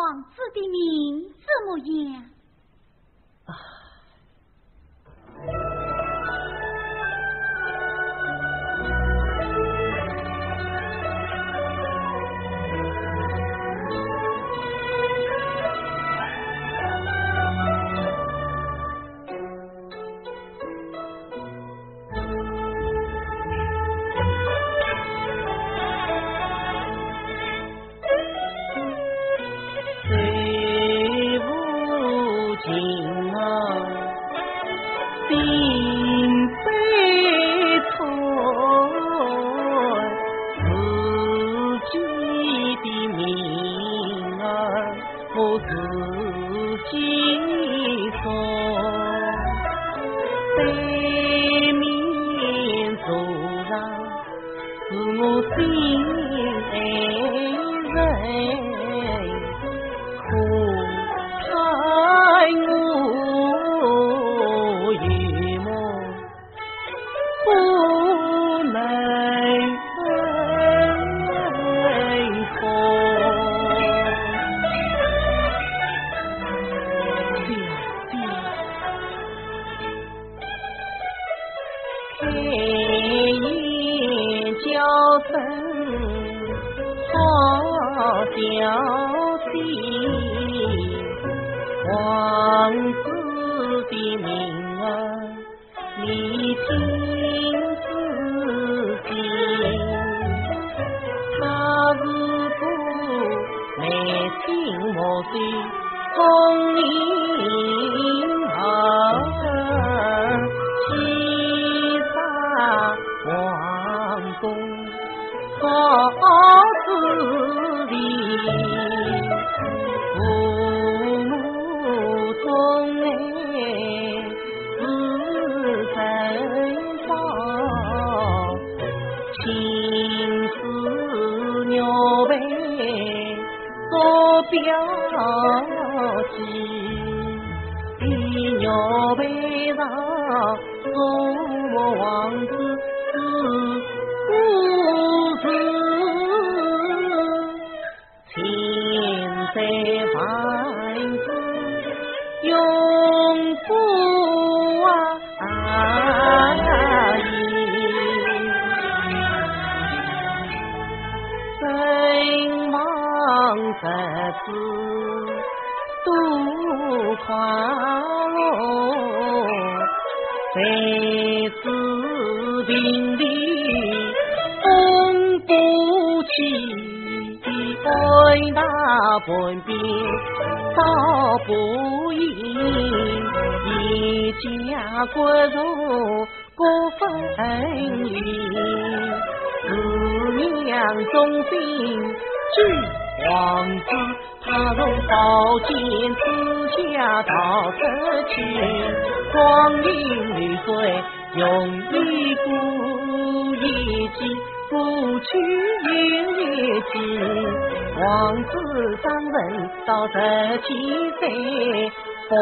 王子的名怎么样？己的命儿，我自己。小弟皇子的名儿你听仔细他是不耐听我的忠言啊做标记，一鸟背上送我王子是。半边刀不倚，一家骨肉各分离。如娘忠心救皇父，她从宝剑之下逃出去，光阴流水容易过。一记，不去云也计。王子张文到这天岁，风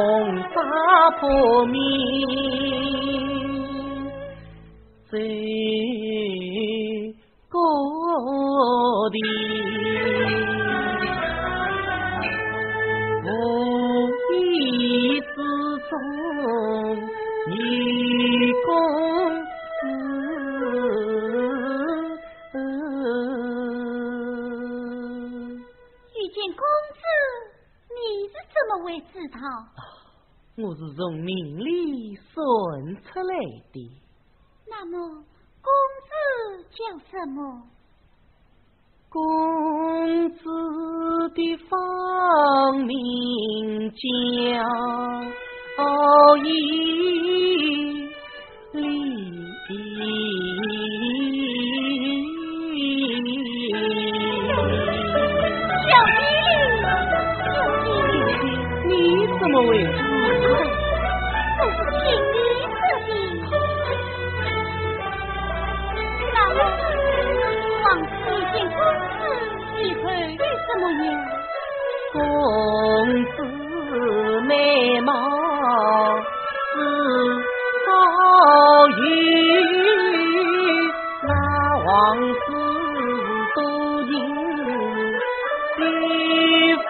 沙破迷。最高的无意之中，你共。会知道，我是从命里算出来的。那么，公子叫什么？公子的芳名叫。怎么会？公，公子么？公子美貌似少有，那王子多情又风。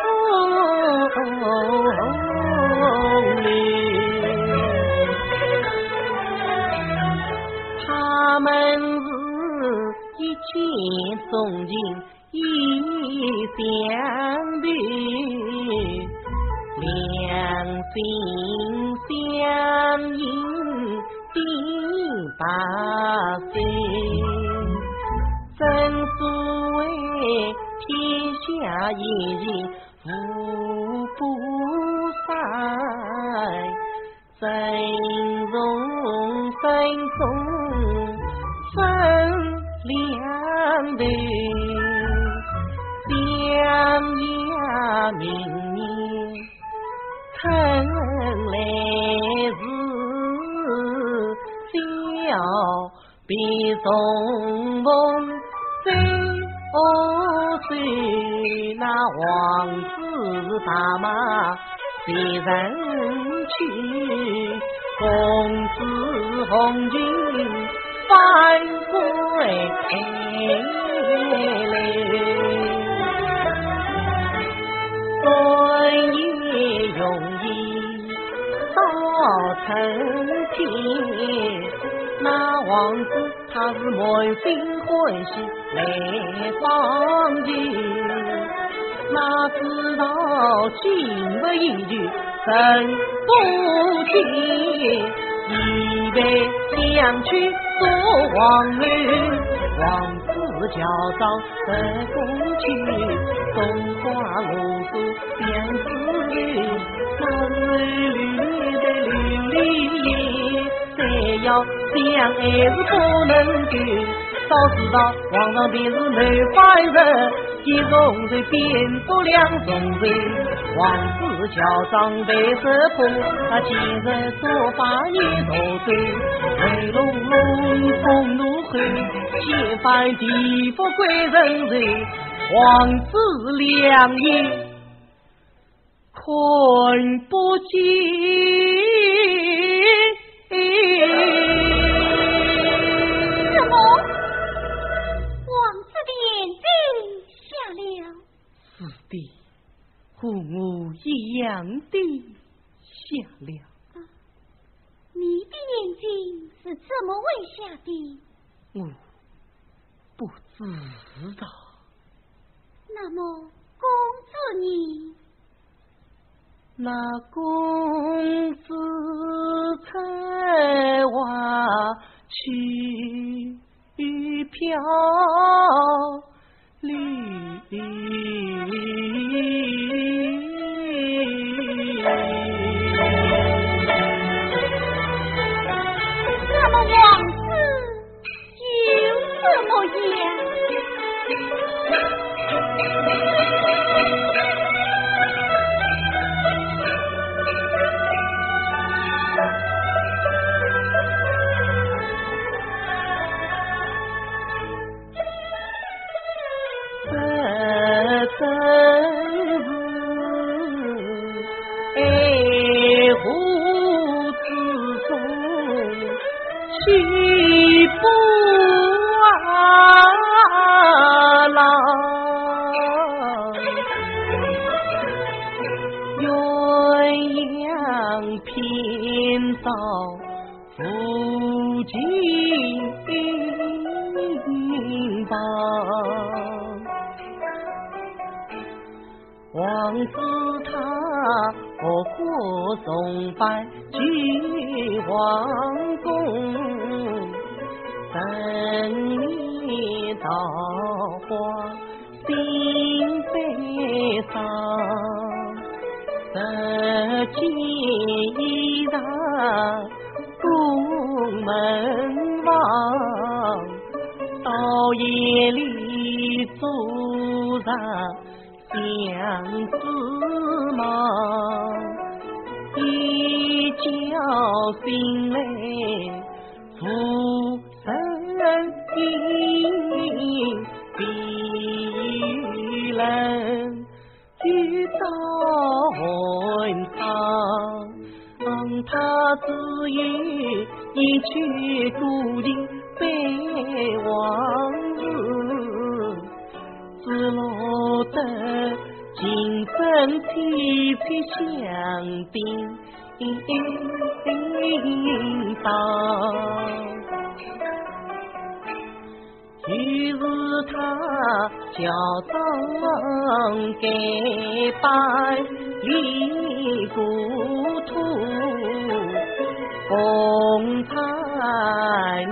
一见钟情，意相对，两心相印，定八岁。正所谓天下一人无不善，真容分中分两对，相压明年春来时，小比重逢。谁哦谁？那王子大马别人去，公子红军返回来。孙也容易到成天，那王子他是满心欢喜。来放情，哪知道金不一句神不听，一杯相去做王女，王子叫上得公去，松花露水两枝绿，那绿绿的绿绿叶，再要想爱是不能够。早知道皇上便是难犯人，一重罪变作两重罪。王子乔装被识破，他今日所犯一大罪。雷龙龙风怒吼，掀翻地府鬼人罪。王子良言困不尽。父母一样的下了。你的眼睛是怎么为下的？我不知道。那么，公子你？那公子才娃去飘零鸳鸯频道夫君帮，王子他何过松柏去王宫，等年桃花心被伤。何见衣裳门房，到夜里做上相思梦，一觉醒来。一曲注定悲往日只落得今生凄凄相槟到于是他叫张给拜李土风餐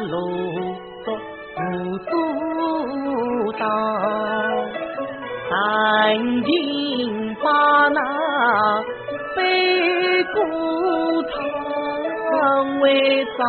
露宿无阻挡，赶紧把那悲歌唱为造，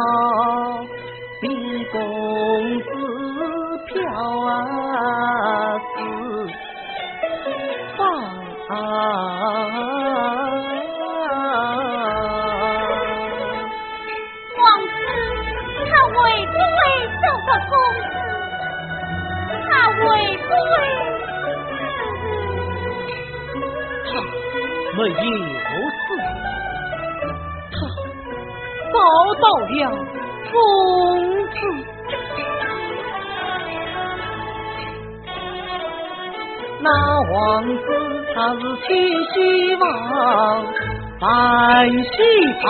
他遭到了疯子。那王子他是千希望，万希望，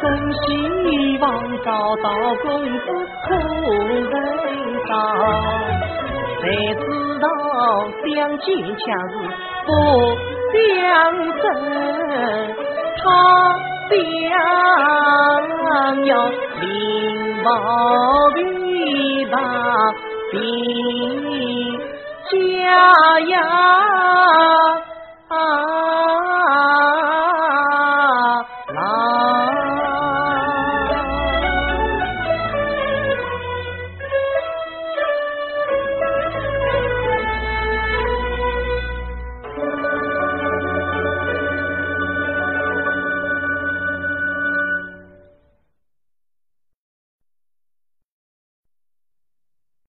总希望找到公子可人伤，谁知道相见恰是不相识，他想要领报的。大兵家呀！